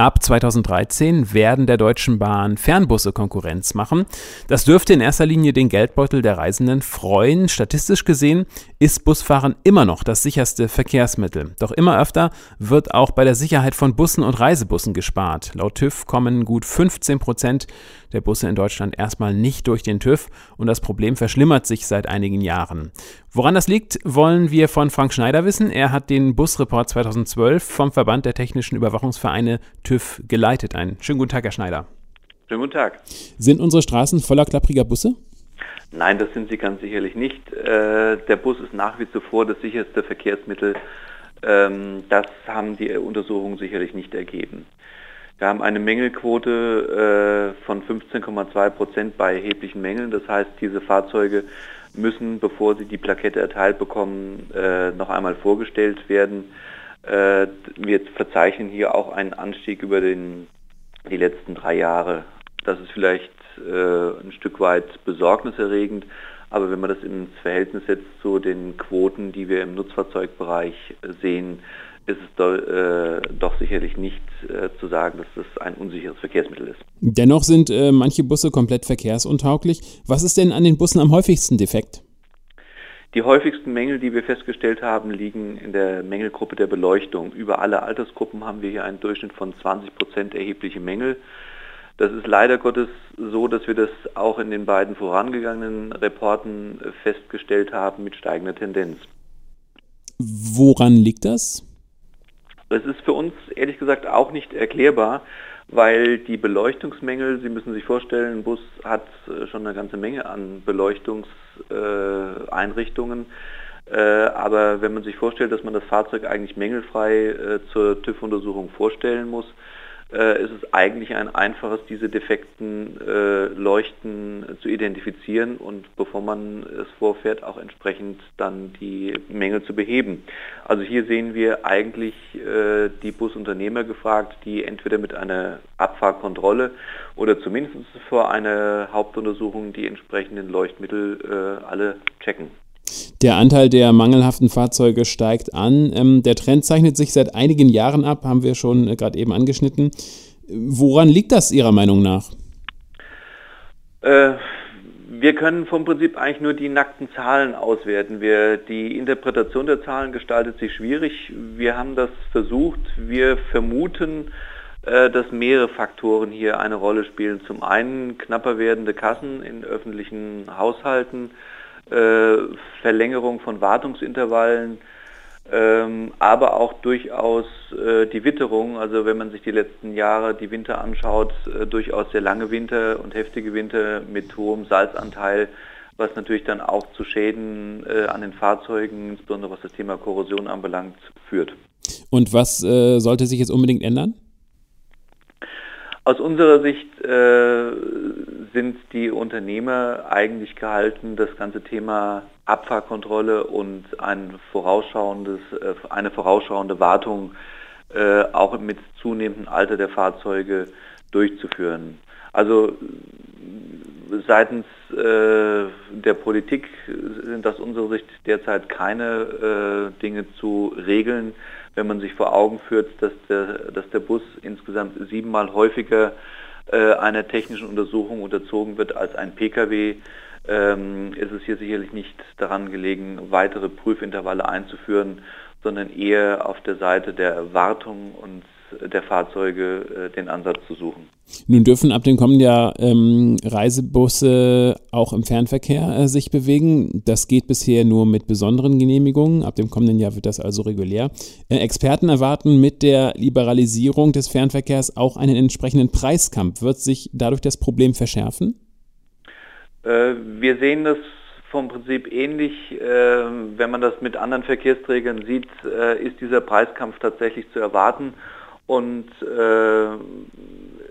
Ab 2013 werden der Deutschen Bahn Fernbusse Konkurrenz machen. Das dürfte in erster Linie den Geldbeutel der Reisenden freuen. Statistisch gesehen ist Busfahren immer noch das sicherste Verkehrsmittel. Doch immer öfter wird auch bei der Sicherheit von Bussen und Reisebussen gespart. Laut TÜV kommen gut 15 Prozent der Busse in Deutschland erstmal nicht durch den TÜV und das Problem verschlimmert sich seit einigen Jahren. Woran das liegt, wollen wir von Frank Schneider wissen. Er hat den Busreport 2012 vom Verband der Technischen Überwachungsvereine TÜV geleitet. Einen schönen guten Tag, Herr Schneider. Schönen guten Tag. Sind unsere Straßen voller klappriger Busse? Nein, das sind sie ganz sicherlich nicht. Äh, der Bus ist nach wie vor das sicherste Verkehrsmittel. Ähm, das haben die Untersuchungen sicherlich nicht ergeben. Wir haben eine Mängelquote äh, von 15,2 Prozent bei erheblichen Mängeln. Das heißt, diese Fahrzeuge müssen, bevor sie die Plakette erteilt bekommen, äh, noch einmal vorgestellt werden. Äh, wir verzeichnen hier auch einen Anstieg über den, die letzten drei Jahre. Das ist vielleicht äh, ein Stück weit besorgniserregend, aber wenn man das ins Verhältnis setzt zu den Quoten, die wir im Nutzfahrzeugbereich sehen, ist es do, äh, doch sicherlich nicht äh, zu sagen, dass das ein unsicheres Verkehrsmittel ist. Dennoch sind äh, manche Busse komplett verkehrsuntauglich. Was ist denn an den Bussen am häufigsten defekt? Die häufigsten Mängel, die wir festgestellt haben, liegen in der Mängelgruppe der Beleuchtung. Über alle Altersgruppen haben wir hier einen Durchschnitt von 20 Prozent erhebliche Mängel. Das ist leider Gottes so, dass wir das auch in den beiden vorangegangenen Reporten festgestellt haben mit steigender Tendenz. Woran liegt das? Das ist für uns ehrlich gesagt auch nicht erklärbar, weil die Beleuchtungsmängel, Sie müssen sich vorstellen, ein Bus hat äh, schon eine ganze Menge an Beleuchtungseinrichtungen. Äh, aber wenn man sich vorstellt, dass man das Fahrzeug eigentlich mängelfrei äh, zur TÜV-Untersuchung vorstellen muss, äh, ist es eigentlich ein einfaches, diese defekten äh, Leuchten zu identifizieren und bevor man es vorfährt, auch entsprechend dann die Mängel zu beheben. Also hier sehen wir eigentlich äh, die Busunternehmer gefragt, die entweder mit einer Abfahrkontrolle oder zumindest vor einer Hauptuntersuchung die entsprechenden Leuchtmittel äh, alle checken. Der Anteil der mangelhaften Fahrzeuge steigt an. Ähm, der Trend zeichnet sich seit einigen Jahren ab, haben wir schon äh, gerade eben angeschnitten. Woran liegt das Ihrer Meinung nach? Äh, wir können vom Prinzip eigentlich nur die nackten Zahlen auswerten. Wir, die Interpretation der Zahlen gestaltet sich schwierig. Wir haben das versucht. Wir vermuten, äh, dass mehrere Faktoren hier eine Rolle spielen. Zum einen knapper werdende Kassen in öffentlichen Haushalten, Verlängerung von Wartungsintervallen, ähm, aber auch durchaus äh, die Witterung, also wenn man sich die letzten Jahre die Winter anschaut, äh, durchaus sehr lange Winter und heftige Winter mit hohem Salzanteil, was natürlich dann auch zu Schäden äh, an den Fahrzeugen, insbesondere was das Thema Korrosion anbelangt, führt. Und was äh, sollte sich jetzt unbedingt ändern? Aus unserer Sicht äh, sind die Unternehmer eigentlich gehalten, das ganze Thema Abfahrkontrolle und ein vorausschauendes, äh, eine vorausschauende Wartung äh, auch mit zunehmendem Alter der Fahrzeuge durchzuführen. Also seitens äh, der Politik sind aus unserer Sicht derzeit keine Dinge zu regeln, wenn man sich vor Augen führt, dass der, dass der Bus insgesamt siebenmal häufiger äh, einer technischen Untersuchung unterzogen wird als ein Pkw, ähm, ist es hier sicherlich nicht daran gelegen, weitere Prüfintervalle einzuführen, sondern eher auf der Seite der Wartung und der Fahrzeuge äh, den Ansatz zu suchen. Nun dürfen ab dem kommenden Jahr ähm, Reisebusse auch im Fernverkehr äh, sich bewegen. Das geht bisher nur mit besonderen Genehmigungen. Ab dem kommenden Jahr wird das also regulär. Äh, Experten erwarten mit der Liberalisierung des Fernverkehrs auch einen entsprechenden Preiskampf. Wird sich dadurch das Problem verschärfen? Äh, wir sehen das vom Prinzip ähnlich. Äh, wenn man das mit anderen Verkehrsträgern sieht, äh, ist dieser Preiskampf tatsächlich zu erwarten. Und äh,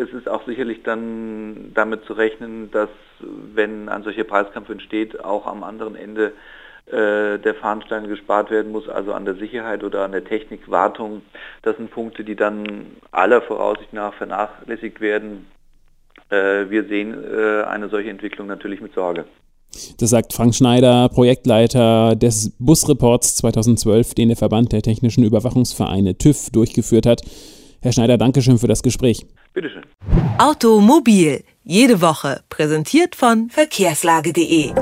es ist auch sicherlich dann damit zu rechnen, dass wenn ein solcher Preiskampf entsteht, auch am anderen Ende äh, der Fahnenstein gespart werden muss, also an der Sicherheit oder an der Technikwartung. Das sind Punkte, die dann aller Voraussicht nach vernachlässigt werden. Äh, wir sehen äh, eine solche Entwicklung natürlich mit Sorge. Das sagt Frank Schneider, Projektleiter des Busreports 2012, den der Verband der technischen Überwachungsvereine TÜV durchgeführt hat. Herr Schneider, Dankeschön für das Gespräch. Bitteschön. Automobil, jede Woche, präsentiert von verkehrslage.de.